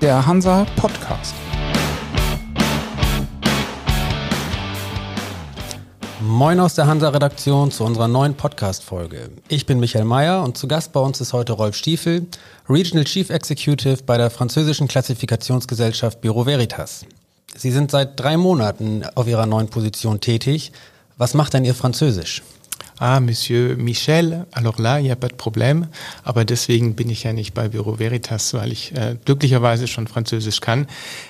der Hansa Podcast. Moin aus der Hansa-Redaktion zu unserer neuen Podcast-Folge. Ich bin Michael Mayer und zu Gast bei uns ist heute Rolf Stiefel, Regional Chief Executive bei der französischen Klassifikationsgesellschaft Bureau Veritas. Sie sind seit drei Monaten auf Ihrer neuen Position tätig. Was macht denn Ihr Französisch? Ah, Monsieur Michel, alors là, il n'y a pas de problème. Aber deswegen bin ich ja nicht bei Bureau Veritas, weil ich äh, glücklicherweise schon Französisch kann.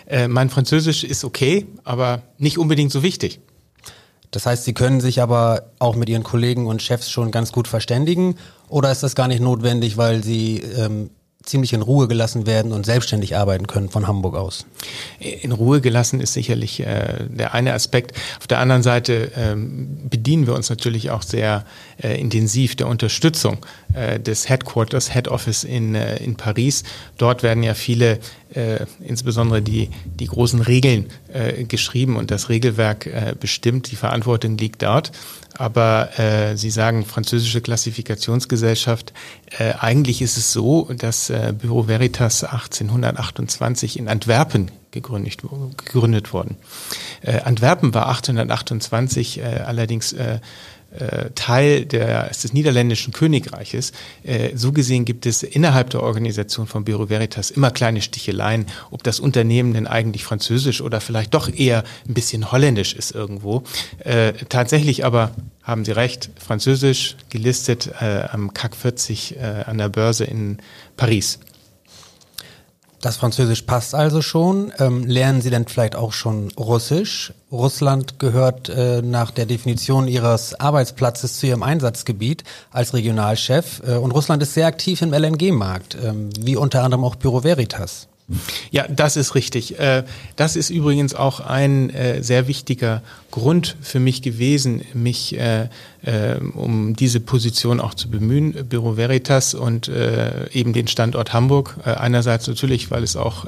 Äh, mein Französisch ist okay, aber nicht unbedingt so wichtig. Das heißt, Sie können sich aber auch mit Ihren Kollegen und Chefs schon ganz gut verständigen? Oder ist das gar nicht notwendig, weil Sie ähm, ziemlich in Ruhe gelassen werden und selbstständig arbeiten können von Hamburg aus. In Ruhe gelassen ist sicherlich äh, der eine Aspekt. Auf der anderen Seite ähm, bedienen wir uns natürlich auch sehr äh, intensiv der Unterstützung äh, des Headquarters, Head Office in, äh, in Paris. Dort werden ja viele, äh, insbesondere die, die großen Regeln äh, geschrieben und das Regelwerk äh, bestimmt. Die Verantwortung liegt dort. Aber äh, Sie sagen französische Klassifikationsgesellschaft. Äh, eigentlich ist es so, dass äh, Büro Veritas 1828 in Antwerpen gegründet, gegründet worden. Äh, Antwerpen war 1828 äh, allerdings Teil der, des niederländischen Königreiches. Äh, so gesehen gibt es innerhalb der Organisation von Bureau Veritas immer kleine Sticheleien, ob das Unternehmen denn eigentlich französisch oder vielleicht doch eher ein bisschen holländisch ist irgendwo. Äh, tatsächlich aber haben Sie recht, französisch gelistet äh, am CAC 40 äh, an der Börse in Paris. Das Französisch passt also schon. Ähm, lernen Sie denn vielleicht auch schon Russisch? Russland gehört äh, nach der Definition Ihres Arbeitsplatzes zu Ihrem Einsatzgebiet als Regionalchef. Äh, und Russland ist sehr aktiv im LNG-Markt, ähm, wie unter anderem auch Büro Veritas. Ja, das ist richtig. Äh, das ist übrigens auch ein äh, sehr wichtiger Grund für mich gewesen, mich äh, um diese Position auch zu bemühen, Büro Veritas und eben den Standort Hamburg. Einerseits natürlich, weil es auch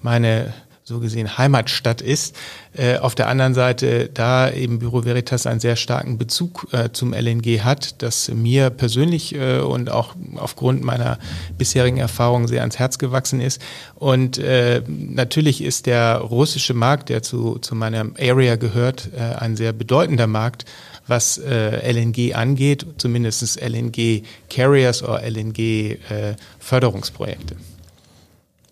meine so gesehen Heimatstadt ist. Äh, auf der anderen Seite, da eben Büro Veritas einen sehr starken Bezug äh, zum LNG hat, das mir persönlich äh, und auch aufgrund meiner bisherigen Erfahrungen sehr ans Herz gewachsen ist. Und äh, natürlich ist der russische Markt, der zu, zu meiner Area gehört, äh, ein sehr bedeutender Markt was äh, LNG angeht, zumindest LNG Carriers oder LNG äh, Förderungsprojekte.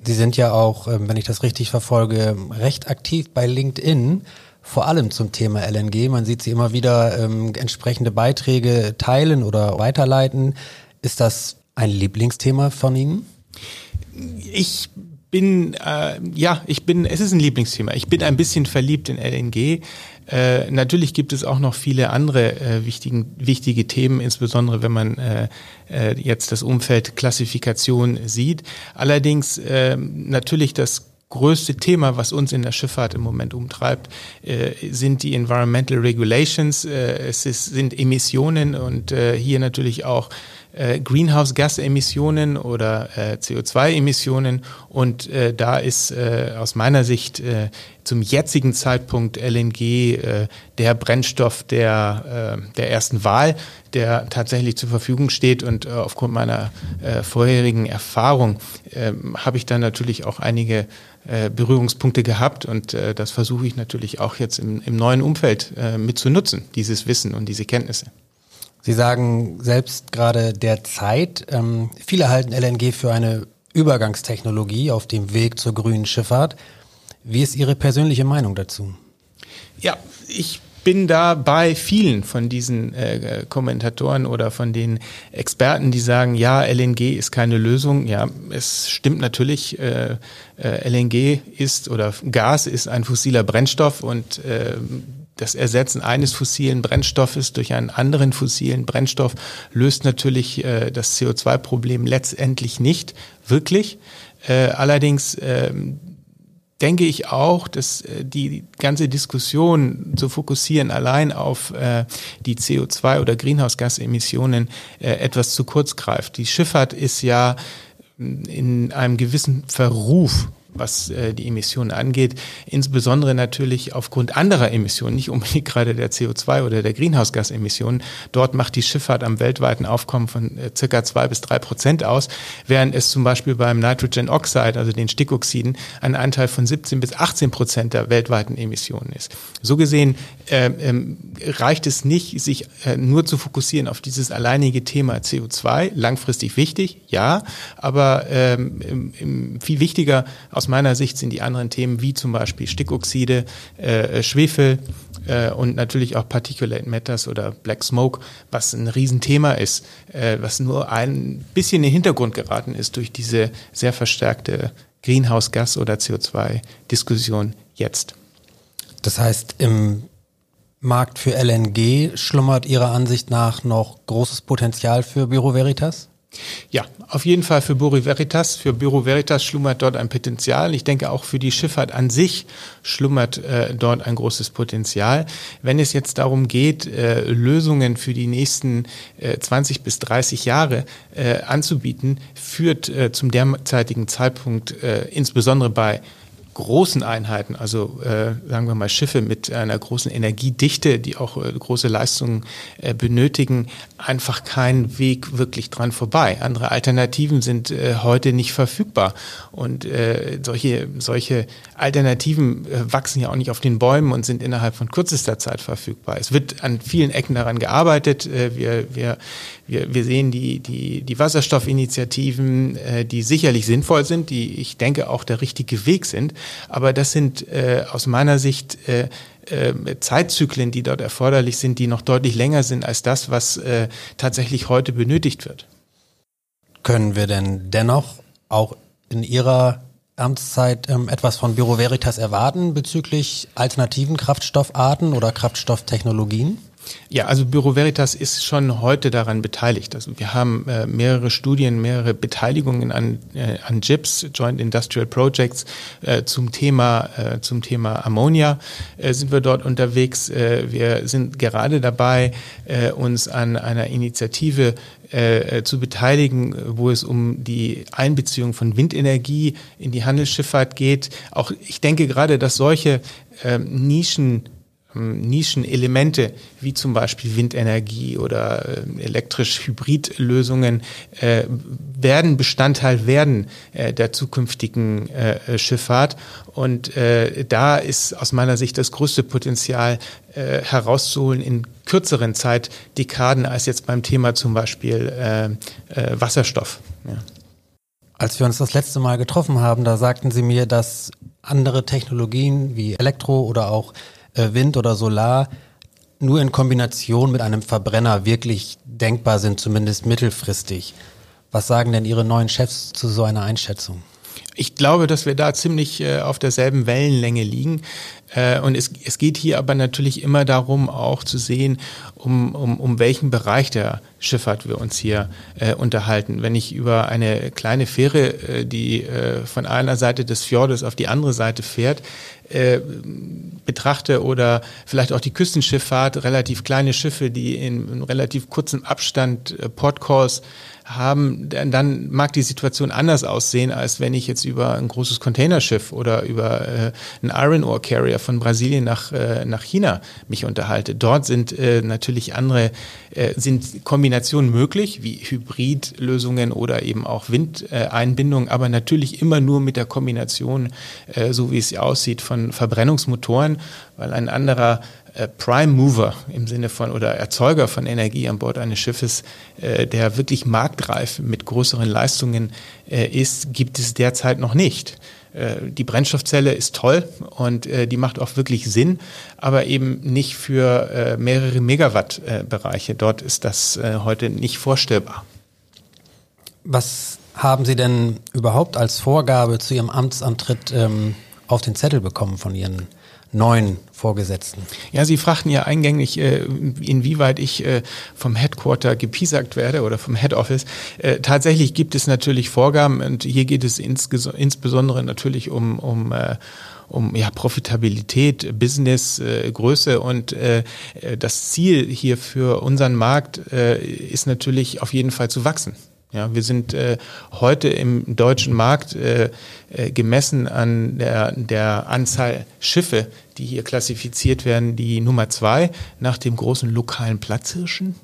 Sie sind ja auch, ähm, wenn ich das richtig verfolge, recht aktiv bei LinkedIn, vor allem zum Thema LNG. Man sieht Sie immer wieder ähm, entsprechende Beiträge teilen oder weiterleiten. Ist das ein Lieblingsthema von Ihnen? Ich bin, äh, ja, ich bin, es ist ein Lieblingsthema. Ich bin ein bisschen verliebt in LNG. Äh, natürlich gibt es auch noch viele andere äh, wichtigen, wichtige Themen, insbesondere wenn man äh, äh, jetzt das Umfeld Klassifikation sieht. Allerdings äh, natürlich das größte Thema, was uns in der Schifffahrt im Moment umtreibt, äh, sind die Environmental Regulations. Äh, es ist, sind Emissionen und äh, hier natürlich auch äh, Greenhouse-Gas-Emissionen oder äh, CO2-Emissionen. Und äh, da ist äh, aus meiner Sicht äh, zum jetzigen Zeitpunkt LNG äh, der Brennstoff der, der ersten Wahl, der tatsächlich zur Verfügung steht. Und aufgrund meiner vorherigen Erfahrung habe ich da natürlich auch einige Berührungspunkte gehabt und äh, das versuche ich natürlich auch jetzt im, im neuen Umfeld äh, mit zu nutzen, dieses Wissen und diese Kenntnisse. Sie sagen selbst gerade derzeit, ähm, viele halten LNG für eine Übergangstechnologie auf dem Weg zur grünen Schifffahrt. Wie ist Ihre persönliche Meinung dazu? Ja, ich bin da bei vielen von diesen äh, Kommentatoren oder von den Experten, die sagen, ja, LNG ist keine Lösung. Ja, es stimmt natürlich, äh, äh, LNG ist oder Gas ist ein fossiler Brennstoff und äh, das Ersetzen eines fossilen Brennstoffes durch einen anderen fossilen Brennstoff löst natürlich äh, das CO2-Problem letztendlich nicht wirklich. Äh, allerdings äh, denke ich auch, dass äh, die ganze Diskussion zu fokussieren allein auf äh, die CO2 oder Greenhouse-Gas-Emissionen äh, etwas zu kurz greift. Die Schifffahrt ist ja in einem gewissen Verruf was äh, die Emissionen angeht, insbesondere natürlich aufgrund anderer Emissionen, nicht unbedingt gerade der CO2 oder der Greenhouse-Gas-Emissionen. Dort macht die Schifffahrt am weltweiten Aufkommen von äh, circa zwei bis drei Prozent aus, während es zum Beispiel beim Nitrogen Oxide, also den Stickoxiden, ein Anteil von 17 bis 18 Prozent der weltweiten Emissionen ist. So gesehen äh, ähm, reicht es nicht, sich äh, nur zu fokussieren auf dieses alleinige Thema CO2. Langfristig wichtig, ja, aber ähm, viel wichtiger aus meiner Sicht sind die anderen Themen wie zum Beispiel Stickoxide, äh, Schwefel äh, und natürlich auch Particulate Matters oder Black Smoke, was ein Riesenthema ist, äh, was nur ein bisschen in den Hintergrund geraten ist durch diese sehr verstärkte Greenhouse-Gas- oder CO2-Diskussion jetzt. Das heißt, im Markt für LNG schlummert Ihrer Ansicht nach noch großes Potenzial für Büro Veritas? Ja, auf jeden Fall für Bureau Veritas. Für Bureau Veritas schlummert dort ein Potenzial. Ich denke auch für die Schifffahrt an sich schlummert äh, dort ein großes Potenzial. Wenn es jetzt darum geht, äh, Lösungen für die nächsten äh, 20 bis 30 Jahre äh, anzubieten, führt äh, zum derzeitigen Zeitpunkt äh, insbesondere bei großen Einheiten, also äh, sagen wir mal Schiffe mit einer großen Energiedichte, die auch äh, große Leistungen äh, benötigen, einfach kein Weg wirklich dran vorbei. Andere Alternativen sind äh, heute nicht verfügbar und äh, solche solche Alternativen äh, wachsen ja auch nicht auf den Bäumen und sind innerhalb von kürzester Zeit verfügbar. Es wird an vielen Ecken daran gearbeitet. Äh, wir wir wir, wir sehen die, die, die Wasserstoffinitiativen, äh, die sicherlich sinnvoll sind, die ich denke auch der richtige Weg sind. Aber das sind äh, aus meiner Sicht äh, äh, Zeitzyklen, die dort erforderlich sind, die noch deutlich länger sind als das, was äh, tatsächlich heute benötigt wird. Können wir denn dennoch auch in Ihrer Amtszeit ähm, etwas von Büro Veritas erwarten bezüglich alternativen Kraftstoffarten oder Kraftstofftechnologien? Ja, also Büro Veritas ist schon heute daran beteiligt. Also wir haben äh, mehrere Studien, mehrere Beteiligungen an, äh, an JIPs, Joint Industrial Projects, äh, zum Thema, äh, zum Thema Ammonia äh, sind wir dort unterwegs. Äh, wir sind gerade dabei, äh, uns an einer Initiative äh, zu beteiligen, wo es um die Einbeziehung von Windenergie in die Handelsschifffahrt geht. Auch ich denke gerade, dass solche äh, Nischen Nischenelemente wie zum Beispiel Windenergie oder äh, elektrisch-Hybrid-Lösungen äh, werden Bestandteil werden äh, der zukünftigen äh, Schifffahrt. Und da ist aus meiner Sicht das größte Potenzial herauszuholen in kürzeren Zeitdekaden als jetzt beim Thema zum Beispiel Wasserstoff. Ja. Als wir uns das letzte Mal getroffen haben, da sagten Sie mir, dass andere Technologien wie Elektro oder auch Wind oder Solar nur in Kombination mit einem Verbrenner wirklich denkbar sind, zumindest mittelfristig. Was sagen denn Ihre neuen Chefs zu so einer Einschätzung? Ich glaube, dass wir da ziemlich äh, auf derselben Wellenlänge liegen. Äh, und es, es geht hier aber natürlich immer darum, auch zu sehen, um, um, um welchen Bereich der Schifffahrt wir uns hier äh, unterhalten. Wenn ich über eine kleine Fähre, äh, die äh, von einer Seite des Fjordes auf die andere Seite fährt, äh, betrachte oder vielleicht auch die Küstenschifffahrt, relativ kleine Schiffe, die in, in relativ kurzem Abstand äh, Portcalls haben, dann mag die Situation anders aussehen, als wenn ich jetzt über ein großes Containerschiff oder über äh, einen Iron Ore Carrier von Brasilien nach, äh, nach China mich unterhalte. Dort sind äh, natürlich andere, äh, sind Kombinationen möglich, wie Hybridlösungen oder eben auch Windeinbindung, aber natürlich immer nur mit der Kombination, äh, so wie es aussieht, von Verbrennungsmotoren, weil ein anderer Prime Mover im Sinne von oder Erzeuger von Energie an Bord eines Schiffes, äh, der wirklich marktreif mit größeren Leistungen äh, ist, gibt es derzeit noch nicht. Äh, die Brennstoffzelle ist toll und äh, die macht auch wirklich Sinn, aber eben nicht für äh, mehrere Megawatt-Bereiche. Dort ist das heute nicht vorstellbar. Was haben Sie denn überhaupt als Vorgabe zu Ihrem Amtsantritt ähm, auf den Zettel bekommen von Ihren neuen Vorgesetzten. Ja, Sie fragten ja eingängig, äh, inwieweit ich äh, vom Headquarter gepiesackt werde oder vom Head Office. Äh, tatsächlich gibt es natürlich Vorgaben und hier geht es insbesondere natürlich um, um um ja, Profitabilität, Business, äh, Größe und äh, das Ziel hier für unseren Markt äh, ist natürlich auf jeden Fall zu wachsen. Ja, wir sind äh, heute im deutschen Markt äh, äh, gemessen an der, der Anzahl Schiffe, die hier klassifiziert werden, die Nummer zwei nach dem großen lokalen Platzhirschen.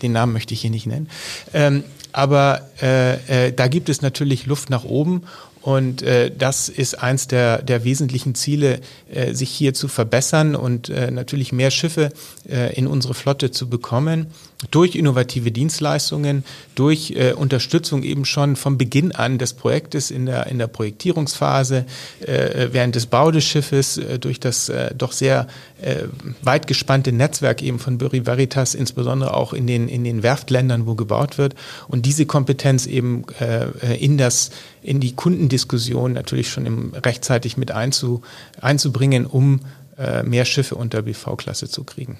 Den Namen möchte ich hier nicht nennen. Ähm, aber äh, äh, da gibt es natürlich Luft nach oben und äh, das ist eins der, der wesentlichen Ziele, äh, sich hier zu verbessern und äh, natürlich mehr Schiffe äh, in unsere Flotte zu bekommen durch innovative Dienstleistungen, durch äh, Unterstützung eben schon vom Beginn an des Projektes in der, in der Projektierungsphase, äh, während des Bau des Schiffes, äh, durch das äh, doch sehr äh, weit gespannte Netzwerk eben von Bury Veritas, insbesondere auch in den, in den Werftländern, wo gebaut wird. Und diese Kompetenz eben äh, in, das, in die Kundendiskussion natürlich schon im, rechtzeitig mit einzu, einzubringen, um äh, mehr Schiffe unter BV-Klasse zu kriegen.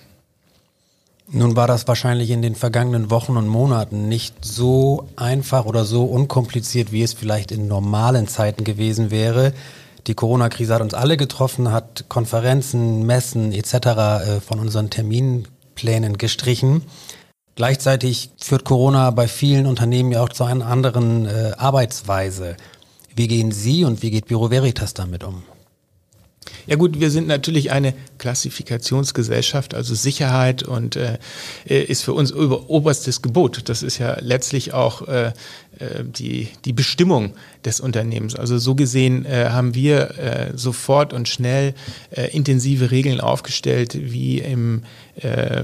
Nun war das wahrscheinlich in den vergangenen Wochen und Monaten nicht so einfach oder so unkompliziert, wie es vielleicht in normalen Zeiten gewesen wäre. Die Corona-Krise hat uns alle getroffen, hat Konferenzen, Messen etc. Äh, von unseren Terminplänen gestrichen. Gleichzeitig führt Corona bei vielen Unternehmen ja auch zu einer anderen äh, Arbeitsweise. Wie gehen Sie und wie geht Büro Veritas damit um? Ja gut, wir sind natürlich eine Klassifikationsgesellschaft, also Sicherheit und äh, ist für uns oberstes Gebot. Das ist ja letztlich auch äh, die, die Bestimmung des Unternehmens. Also so gesehen äh, haben wir äh, sofort und schnell äh, intensive Regeln aufgestellt, wie im, äh,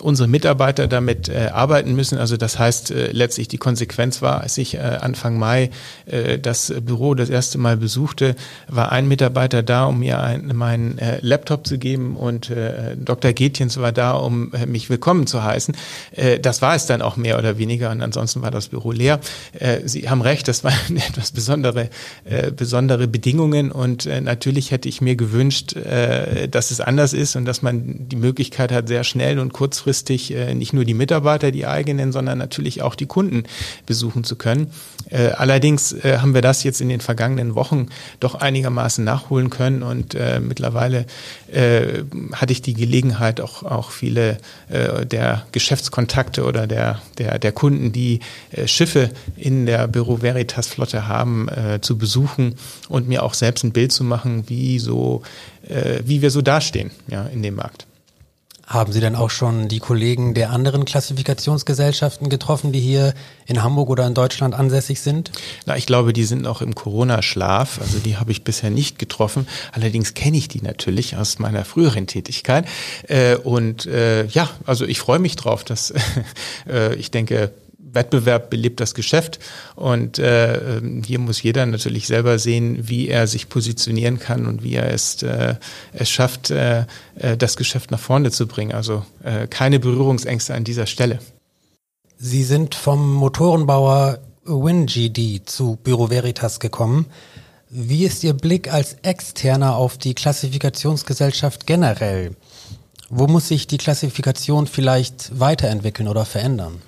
unsere Mitarbeiter damit äh, arbeiten müssen. Also das heißt äh, letztlich die Konsequenz war, als ich äh, Anfang Mai äh, das Büro das erste Mal besuchte, war ein Mitarbeiter da, um mir ein, meinen äh, Laptop zu geben und äh, Dr. Getjens war da, um äh, mich willkommen zu heißen. Äh, das war es dann auch mehr oder weniger und ansonsten war das Büro leer. Äh, Sie haben recht, das war etwas besondere, äh, besondere Bedingungen und äh, natürlich hätte ich mir gewünscht, äh, dass es anders ist und dass man die Möglichkeit hat, sehr schnell und kurzfristig äh, nicht nur die Mitarbeiter, die eigenen, sondern natürlich auch die Kunden besuchen zu können. Allerdings haben wir das jetzt in den vergangenen Wochen doch einigermaßen nachholen können und mittlerweile hatte ich die Gelegenheit, auch, auch viele der Geschäftskontakte oder der, der, der Kunden, die Schiffe in der Büro Veritas Flotte haben, äh, zu besuchen und mir auch selbst ein Bild zu machen, wie so, äh, wie wir so dastehen, ja, in dem Markt. Haben Sie denn auch schon die Kollegen der anderen Klassifikationsgesellschaften getroffen, die hier in Hamburg oder in Deutschland ansässig sind? Na, ich glaube, die sind noch im Corona-Schlaf. Also die habe ich bisher nicht getroffen. Allerdings kenne ich die natürlich aus meiner früheren Tätigkeit. Äh, und äh, ja, also ich freue mich drauf, dass äh, ich denke, Wettbewerb belebt das Geschäft und äh, ähm, hier muss jeder natürlich selber sehen, wie er sich positionieren kann und wie er es, äh, es schafft, äh, äh das Geschäft nach vorne zu bringen. Also äh, keine Berührungsängste an dieser Stelle. Sie sind vom Motorenbauer WinGD zu Büro Veritas gekommen. Wie ist Ihr Blick als Externer auf die Klassifikationsgesellschaft generell? Wo muss sich die Klassifikation vielleicht weiterentwickeln oder verändern?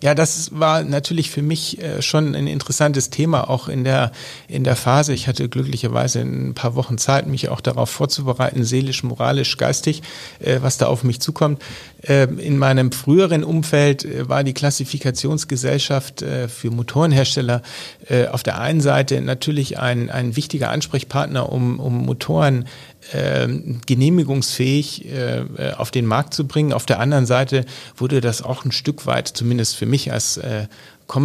Ja, das war natürlich für mich äh, schon ein interessantes Thema, auch in der, in der Phase. Ich hatte glücklicherweise ein paar Wochen Zeit, mich auch darauf vorzubereiten, seelisch, moralisch, geistig, äh, was da auf mich zukommt. Ähm, in meinem früheren Umfeld äh, war die Klassifikationsgesellschaft für Motorenhersteller auf der einen Seite natürlich ein, ein wichtiger Ansprechpartner, um, um Motoren genehmigungsfähig äh, auf den Markt zu bringen. Auf der anderen Seite wurde das auch ein Stück weit, zumindest für mich als äh,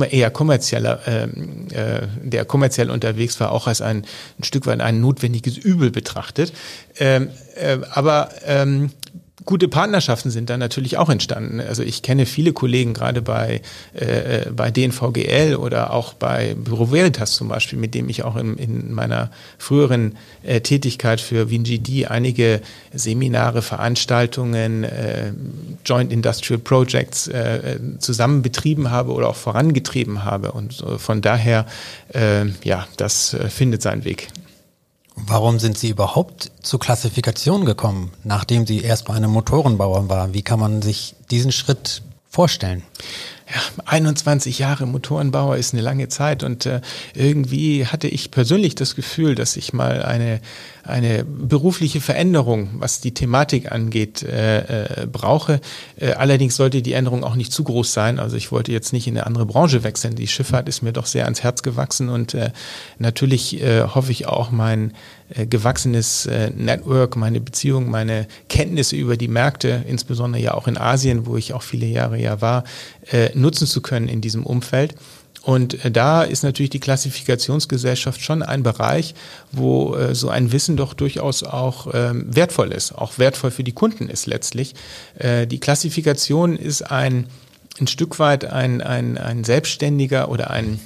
eher kommerzieller, ähm, äh, der kommerziell unterwegs war, auch als ein, ein Stück weit ein notwendiges Übel betrachtet. Ähm, äh, aber ähm, gute Partnerschaften sind dann natürlich auch entstanden. Also ich kenne viele Kollegen, gerade bei, äh, bei DNVGL oder auch bei Büro Veritas zum Beispiel, mit dem ich auch in, in meiner früheren äh, Tätigkeit für WinGD einige Seminare, Veranstaltungen, äh, Joint Industrial Projects äh, zusammen betrieben habe oder auch vorangetrieben habe. Und äh, von daher, äh, ja, das äh, findet seinen Weg. Warum sind Sie überhaupt zur Klassifikation gekommen, nachdem Sie erst bei einem Motorenbauer waren? Wie kann man sich diesen Schritt vorstellen? ja, 21 Jahre Motorenbauer ist eine lange Zeit und äh, irgendwie hatte ich persönlich das Gefühl, dass ich mal eine, eine berufliche Veränderung, was die Thematik angeht, äh, äh, brauche. Äh, allerdings sollte die Änderung auch nicht zu groß sein. Also ich wollte jetzt nicht in eine andere Branche wechseln. Die Schifffahrt ist mir doch sehr ans Herz gewachsen und äh, natürlich äh, hoffe ich auch mein äh, gewachsenes äh, Network, meine Beziehung, meine Kenntnisse über die Märkte, insbesondere ja auch in Asien, wo ich auch viele Jahre ja war, äh, nutzen zu können in diesem Umfeld. Und da ist natürlich die Klassifikationsgesellschaft schon ein Bereich, wo so ein Wissen doch durchaus auch ähm, wertvoll ist, auch wertvoll für die Kunden ist letztlich. die Klassifikation ist ein, ein Stück weit ein, ein, ein Selbstständiger oder ein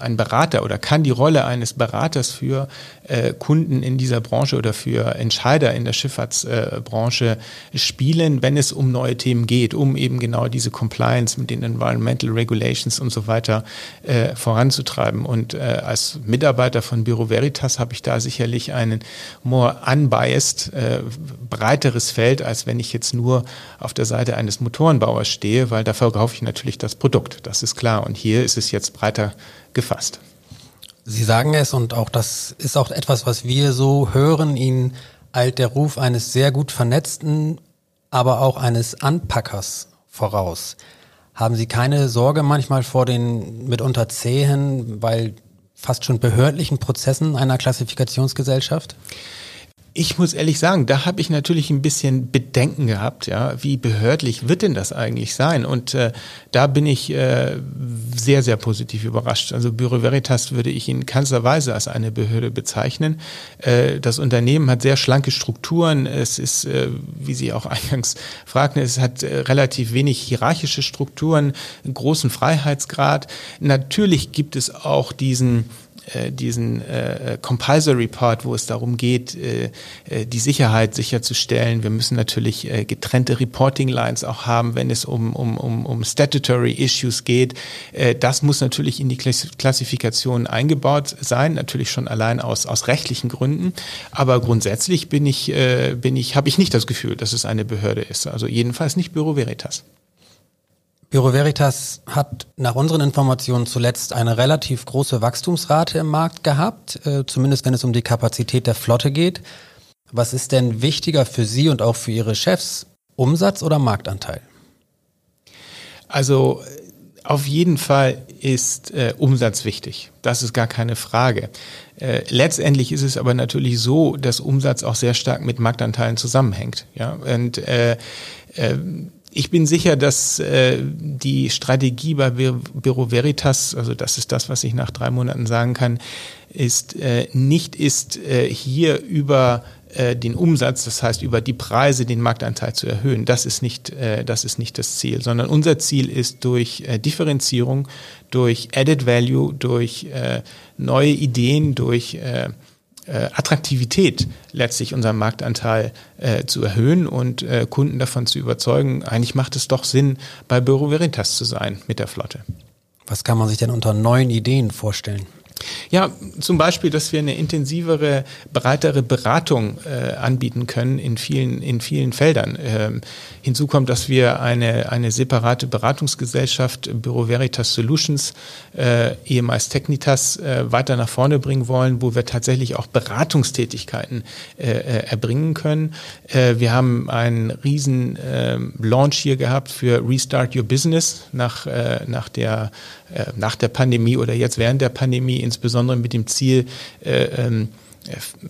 ein Berater oder kann die Rolle eines Beraters für äh, Kunden in dieser Branche oder für Entscheider in der Schifffahrtsbranche äh, spielen, wenn es um neue Themen geht, um eben genau diese Compliance mit den Environmental Regulations und so weiter äh, voranzutreiben. Und äh, als Mitarbeiter von Büro Veritas habe ich da sicherlich einen more unbiased, äh, breiteres Feld, als wenn ich jetzt nur auf der Seite eines Motorenbauers stehe, weil da verkaufe ich natürlich das Produkt. Das ist klar. Und hier ist es jetzt breiter gefasst. Sie sagen es und auch das ist auch etwas, was wir so hören. Ihnen eilt der Ruf eines sehr gut vernetzten, aber auch eines Anpackers voraus. Haben Sie keine Sorge manchmal vor den mitunter zähen, weil fast schon behördlichen Prozessen einer Klassifikationsgesellschaft? Ich muss ehrlich sagen, da habe ich natürlich ein bisschen Bedenken gehabt, ja, wie behördlich wird denn das eigentlich sein? Und äh, da bin ich äh, sehr, sehr positiv überrascht. Also Büro Veritas würde ich in keinster Weise als eine Behörde bezeichnen. Äh, das Unternehmen hat sehr schlanke Strukturen. Es ist, äh, wie Sie auch eingangs fragten, es hat äh, relativ wenig hierarchische Strukturen, einen großen Freiheitsgrad. Natürlich gibt es auch diesen äh, diesen äh, Compiler Report, wo es darum geht, äh, äh, die Sicherheit sicherzustellen. Wir müssen natürlich äh, getrennte Reporting Lines auch haben, wenn es um, um, um, um Statutory Issues geht. Äh, das muss natürlich in die Klassifikation eingebaut sein, natürlich schon allein aus, aus rechtlichen Gründen. Aber grundsätzlich bin ich, äh, bin ich, habe ich nicht das Gefühl, dass es eine Behörde ist. Also jedenfalls nicht Büro Veritas. Büro Veritas hat nach unseren Informationen zuletzt eine relativ große Wachstumsrate im Markt gehabt, äh, zumindest wenn es um die Kapazität der Flotte geht. Was ist denn wichtiger für Sie und auch für Ihre Chefs, Umsatz oder Marktanteil? Also auf jeden Fall ist äh, Umsatz wichtig. Das ist gar keine Frage. Äh, letztendlich ist es aber natürlich so, dass Umsatz auch sehr stark mit Marktanteilen zusammenhängt. Ja, und äh, äh, ich bin sicher, dass äh, die Strategie bei Büro Veritas, also das ist das, was ich nach drei Monaten sagen kann, ist äh, nicht ist äh, hier über äh, den Umsatz, das heißt über die Preise den Marktanteil zu erhöhen. Das ist nicht, äh, das ist nicht das Ziel, sondern unser Ziel ist durch äh, Differenzierung, durch Added Value, durch äh, neue Ideen, durch äh, äh, Attraktivität letztlich unseren Marktanteil äh, zu erhöhen und äh, Kunden davon zu überzeugen, eigentlich macht es doch Sinn, bei Büro Veritas zu sein mit der Flotte. Was kann man sich denn unter neuen Ideen vorstellen? Ja, zum Beispiel, dass wir eine intensivere, breitere Beratung äh, anbieten können in vielen, in vielen Feldern. Ähm, hinzu kommt, dass wir eine, eine separate Beratungsgesellschaft, Büro Veritas Solutions, äh, ehemals Technitas, äh, weiter nach vorne bringen wollen, wo wir tatsächlich auch Beratungstätigkeiten äh, äh erbringen können. Äh, wir haben einen riesen äh, Launch hier gehabt für Restart Your Business nach, äh, nach der äh, nach der Pandemie oder jetzt während der Pandemie, insbesondere mit dem Ziel, äh, ähm,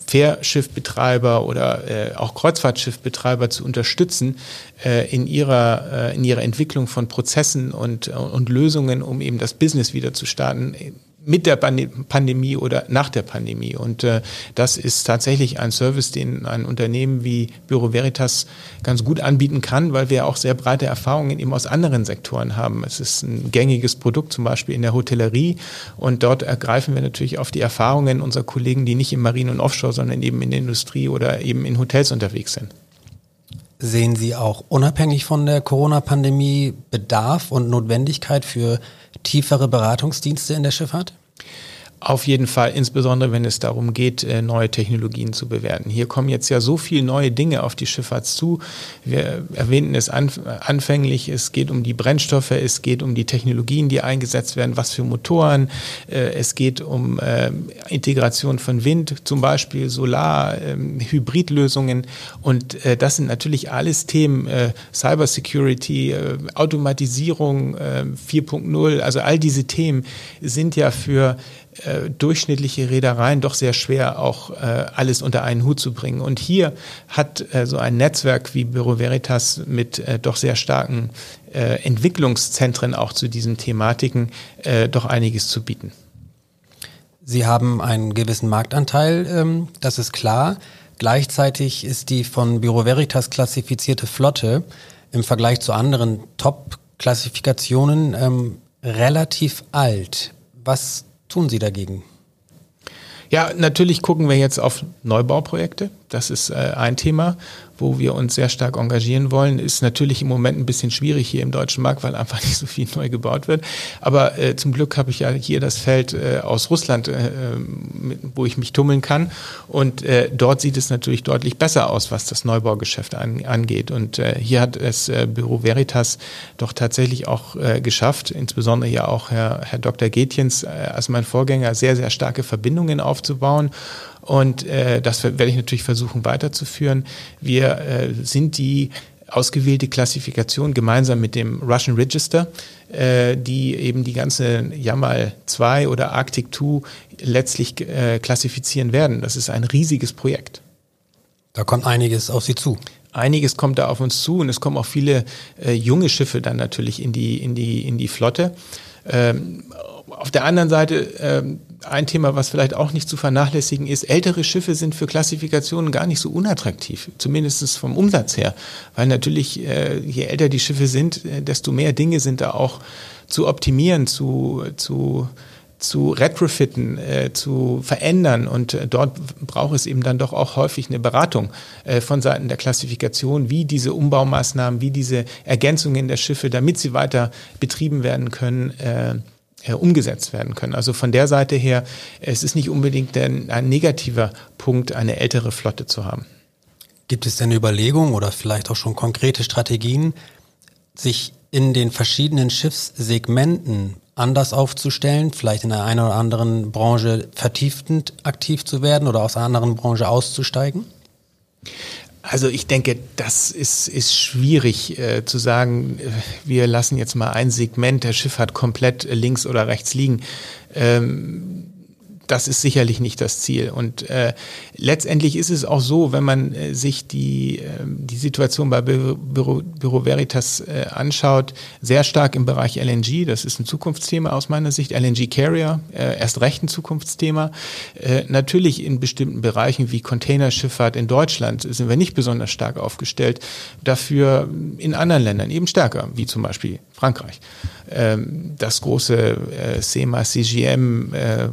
Fährschiffbetreiber oder äh, auch Kreuzfahrtschiffbetreiber zu unterstützen äh, in ihrer äh, in ihrer Entwicklung von Prozessen und und Lösungen, um eben das Business wieder zu starten mit der Pandemie oder nach der Pandemie. Und äh, das ist tatsächlich ein Service, den ein Unternehmen wie Büro Veritas ganz gut anbieten kann, weil wir auch sehr breite Erfahrungen eben aus anderen Sektoren haben. Es ist ein gängiges Produkt, zum Beispiel in der Hotellerie. Und dort ergreifen wir natürlich auf die Erfahrungen unserer Kollegen, die nicht im Marine- und Offshore, sondern eben in der Industrie oder eben in Hotels unterwegs sind. Sehen Sie auch unabhängig von der Corona-Pandemie Bedarf und Notwendigkeit für tiefere Beratungsdienste in der Schifffahrt? Auf jeden Fall, insbesondere wenn es darum geht, äh, neue Technologien zu bewerten. Hier kommen jetzt ja so viele neue Dinge auf die Schifffahrt zu. Wir erwähnten es anfänglich, es geht um die Brennstoffe, es geht um die Technologien, die eingesetzt werden, was für Motoren, äh, es geht um äh, Integration von Wind, zum Beispiel Solar, ähm, Hybridlösungen und das sind natürlich alles Themen, Cybersecurity, Automatisierung 4.0, also all diese Themen sind ja für äh, durchschnittliche Reedereien doch sehr schwer, auch äh, alles unter einen Hut zu bringen. Und hier hat äh, so ein Netzwerk wie Büro Veritas mit äh, doch sehr starken äh, Entwicklungszentren auch zu diesen Thematiken doch einiges zu bieten. Sie haben einen gewissen Marktanteil, ähm, das ist klar. Gleichzeitig ist die von Büro Veritas klassifizierte Flotte im Vergleich zu anderen Top-Klassifikationen ähm, relativ alt. Was tun Sie dagegen? Ja, natürlich gucken wir jetzt auf Neubauprojekte. Das ist äh, ein Thema wo wir uns sehr stark engagieren wollen. Ist natürlich im Moment ein bisschen schwierig hier im deutschen Markt, weil einfach nicht so viel neu gebaut wird. Aber äh, zum Glück habe ich ja hier das Feld äh, aus Russland, äh, mit, wo ich mich tummeln kann. Und äh, dort sieht es natürlich deutlich besser aus, was das Neubaugeschäft an, angeht. Und äh, hier hat es Büro Veritas doch tatsächlich auch geschafft, insbesondere ja auch Herr, Herr Dr. Getjens als mein Vorgänger, sehr, sehr starke Verbindungen aufzubauen. Und äh, das werde ich natürlich versuchen weiterzuführen. Wir äh, sind die ausgewählte Klassifikation gemeinsam mit dem Russian Register, äh, die eben die ganze Yamal 2 oder Arctic 2 letztlich äh, klassifizieren werden. Das ist ein riesiges Projekt. Da kommt einiges auf Sie zu. Einiges kommt da auf uns zu und es kommen auch viele äh, junge Schiffe dann natürlich in die, in die, in die Flotte. Ähm, auf der anderen Seite ähm, ein Thema, was vielleicht auch nicht zu vernachlässigen ist, ältere Schiffe sind für Klassifikationen gar nicht so unattraktiv, zumindest vom Umsatz her. Weil natürlich, äh, je älter die Schiffe sind, äh, desto mehr Dinge sind da auch zu optimieren, zu, zu, zu retrofitten, äh, zu verändern. Und dort braucht es eben dann doch auch häufig eine Beratung von Seiten der Klassifikation, wie diese Umbaumaßnahmen, wie diese Ergänzungen der Schiffe, damit sie weiter betrieben werden können, umgesetzt werden können. Also von der Seite her, es ist nicht unbedingt ein, negativer Punkt, eine ältere Flotte zu haben. Gibt es denn Überlegungen oder vielleicht auch schon konkrete Strategien, sich in den verschiedenen Schiffssegmenten anders aufzustellen, vielleicht in der einen oder anderen Branche vertiefend aktiv zu werden oder aus einer anderen Branche auszusteigen? Also ich denke, das ist, ist schwierig äh, zu sagen, äh, wir lassen jetzt mal ein Segment der Schifffahrt komplett links oder rechts liegen. Ähm, das ist sicherlich nicht das Ziel. Und äh, letztendlich ist es auch so, wenn man äh, sich die, äh, die Situation bei Büro, Büro Veritas äh, anschaut, sehr stark im Bereich LNG, das ist ein Zukunftsthema aus meiner Sicht, LNG Carrier, äh, erst recht ein Zukunftsthema. Äh, natürlich in bestimmten Bereichen wie Containerschifffahrt in Deutschland sind wir nicht besonders stark aufgestellt, dafür in anderen Ländern eben stärker, wie zum Beispiel Frankreich. Ähm, das große äh, SEMA CGM äh,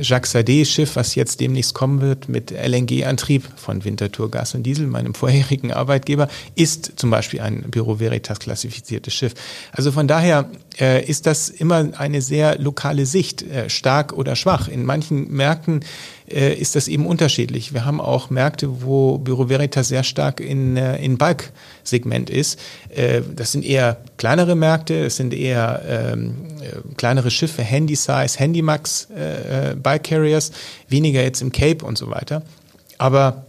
Jacques Sade-Schiff, was jetzt demnächst kommen wird mit LNG-Antrieb von Winterthur Gas und Diesel, meinem vorherigen Arbeitgeber, ist zum Beispiel ein Büro Veritas klassifiziertes Schiff. Also von daher äh, ist das immer eine sehr lokale Sicht, äh, stark oder schwach. In manchen Märkten äh, ist das eben unterschiedlich. Wir haben auch Märkte, wo Büro Veritas sehr stark in, äh, in Bulk-Segment ist. Äh, das sind eher kleinere Märkte, es sind eher ähm, äh, kleinere Schiffe, Handy-Size, Handymax äh, Bulk Carriers, weniger jetzt im Cape und so weiter. Aber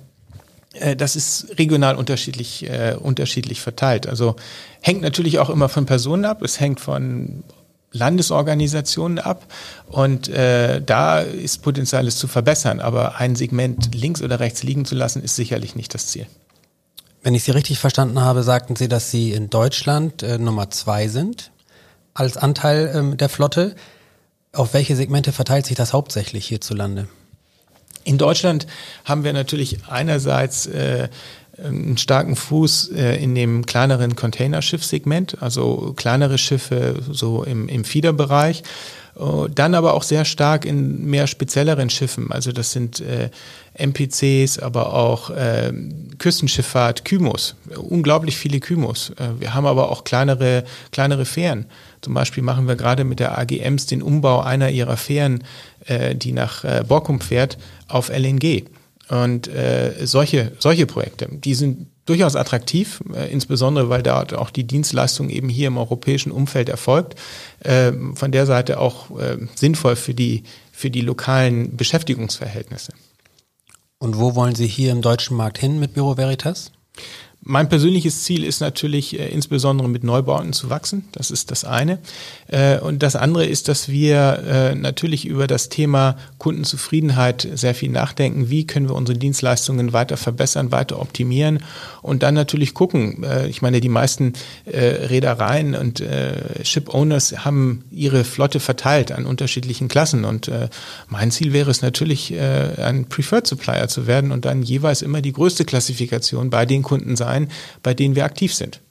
das ist regional unterschiedlich, äh, unterschiedlich verteilt. Also hängt natürlich auch immer von Personen ab. Es hängt von Landesorganisationen ab und äh, da ist Potenzial, es zu verbessern. Aber ein Segment links oder rechts liegen zu lassen, ist sicherlich nicht das Ziel. Wenn ich Sie richtig verstanden habe, sagten Sie, dass Sie in Deutschland äh, Nummer zwei sind als Anteil ähm, der Flotte. Auf welche Segmente verteilt sich das hauptsächlich hierzulande? In Deutschland haben wir natürlich einerseits äh, einen starken Fuß äh, in dem kleineren Containerschiffsegment, also kleinere Schiffe so im, im Feederbereich. Äh, dann aber auch sehr stark in mehr spezielleren Schiffen. Also das sind äh, MPCs, aber auch äh, Küstenschifffahrt, Kymos, unglaublich viele Kymos. Äh, wir haben aber auch kleinere, kleinere Fähren. Zum Beispiel machen wir gerade mit der AGMs den Umbau einer ihrer Fähren, äh, die nach Borkum fährt, auf LNG. Und äh, solche, solche Projekte, die sind durchaus attraktiv, äh, insbesondere weil dort auch die Dienstleistung eben hier im europäischen Umfeld erfolgt. Äh, von der Seite auch äh, sinnvoll für die, für die lokalen Beschäftigungsverhältnisse. Und wo wollen Sie hier im deutschen Markt hin mit Büro Veritas? Mein persönliches Ziel ist natürlich äh, insbesondere mit Neubauten zu wachsen. Das ist das eine. Äh, und das andere ist, dass wir äh, natürlich über das Thema Kundenzufriedenheit sehr viel nachdenken. Wie können wir unsere Dienstleistungen weiter verbessern, weiter optimieren und dann natürlich gucken. Äh, ich meine, die meisten äh, Reedereien und äh, Ship-Owners haben ihre Flotte verteilt an unterschiedlichen Klassen. Und mein Ziel wäre es natürlich, ein Preferred Supplier zu werden und dann jeweils immer die größte Klassifikation bei den Kunden sein sein, bei denen wir aktiv sind.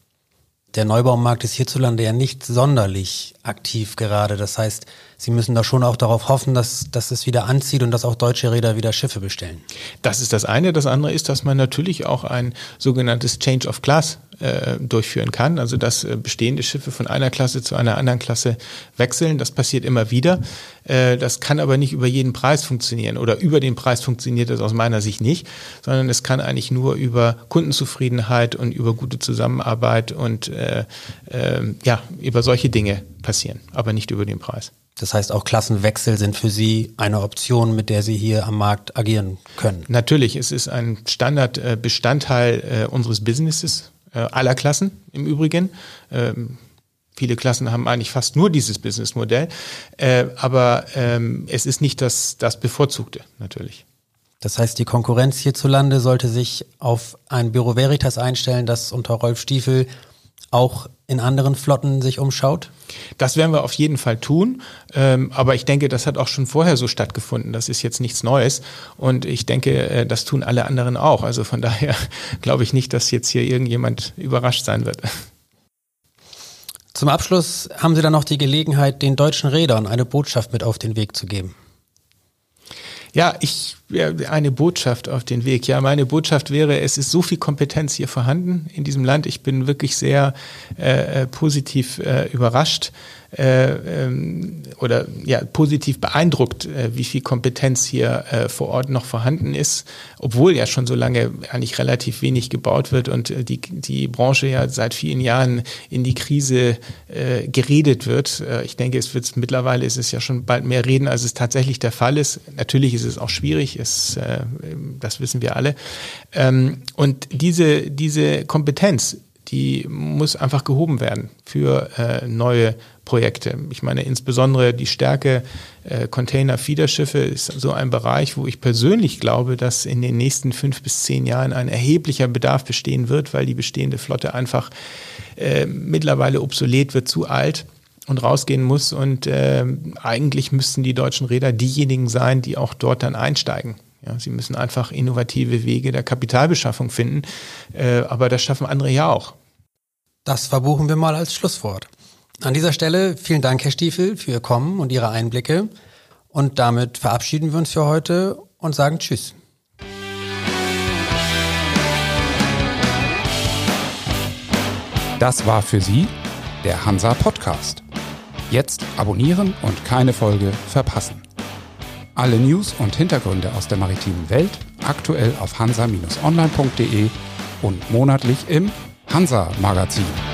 Der Neubaumarkt ist hierzulande ja nicht sonderlich aktiv gerade. Das heißt, Sie müssen da schon auch darauf hoffen, dass, dass es wieder anzieht und dass auch deutsche Räder wieder Schiffe bestellen. Das ist das eine. Das andere ist, dass man natürlich auch ein sogenanntes Change of Class äh, durchführen kann. Also dass äh, bestehende Schiffe von einer Klasse zu einer anderen Klasse wechseln. Das passiert immer wieder. Äh, das kann aber nicht über jeden Preis funktionieren oder über den Preis funktioniert das aus meiner Sicht nicht, sondern es kann eigentlich nur über Kundenzufriedenheit und über gute Zusammenarbeit und äh, äh, ja über solche Dinge passieren, aber nicht über den Preis. Das heißt, auch Klassenwechsel sind für Sie eine Option, mit der Sie hier am Markt agieren können. Natürlich, es ist ein Standardbestandteil äh, unseres Businesses, äh, aller Klassen im Übrigen. Ähm, viele Klassen haben eigentlich fast nur dieses Businessmodell, äh, aber ähm, es ist nicht das, das Bevorzugte natürlich. Das heißt, die Konkurrenz hierzulande sollte sich auf ein Büro Veritas einstellen, das unter Rolf Stiefel auch in anderen Flotten sich umschaut? Das werden wir auf jeden Fall tun. Ähm, aber ich denke, das hat auch schon vorher so stattgefunden. Das ist jetzt nichts Neues. Und ich denke, äh, das tun alle anderen auch. Also von daher glaube ich nicht, dass jetzt hier irgendjemand überrascht sein wird. Zum Abschluss haben Sie dann noch die Gelegenheit, den deutschen Rädern eine Botschaft mit auf den Weg zu geben. Ja, ich eine Botschaft auf den Weg. Ja, meine Botschaft wäre, es ist so viel Kompetenz hier vorhanden in diesem Land. Ich bin wirklich sehr äh, äh positiv äh, überrascht äh, ähm, oder ja positiv beeindruckt, äh, wie viel Kompetenz hier äh, vor Ort noch vorhanden ist, obwohl ja schon so lange eigentlich relativ wenig gebaut wird und äh, die, die Branche ja seit vielen Jahren in die Krise äh, geredet wird. Äh, ich denke, es wird mittlerweile ist es ja schon bald mehr reden, als es tatsächlich der Fall ist. Natürlich ist es auch schwierig, äh, das wissen wir alle. Ähm, und diese, diese Kompetenz, die muss einfach gehoben werden für äh, neue Projekte. Ich meine, insbesondere die Stärke äh, Container-Fiederschiffe ist so ein Bereich, wo ich persönlich glaube, dass in den nächsten fünf bis zehn Jahren ein erheblicher Bedarf bestehen wird, weil die bestehende Flotte einfach äh, mittlerweile obsolet wird, zu alt und rausgehen muss. Und äh, eigentlich müssten die deutschen Räder diejenigen sein, die auch dort dann einsteigen. Ja, sie müssen einfach innovative Wege der Kapitalbeschaffung finden, äh, aber das schaffen andere ja auch. Das verbuchen wir mal als Schlusswort. An dieser Stelle vielen Dank, Herr Stiefel, für Ihr Kommen und Ihre Einblicke. Und damit verabschieden wir uns für heute und sagen Tschüss. Das war für Sie der Hansa Podcast. Jetzt abonnieren und keine Folge verpassen. Alle News und Hintergründe aus der maritimen Welt aktuell auf hansa-online.de und monatlich im Hansa Magazin.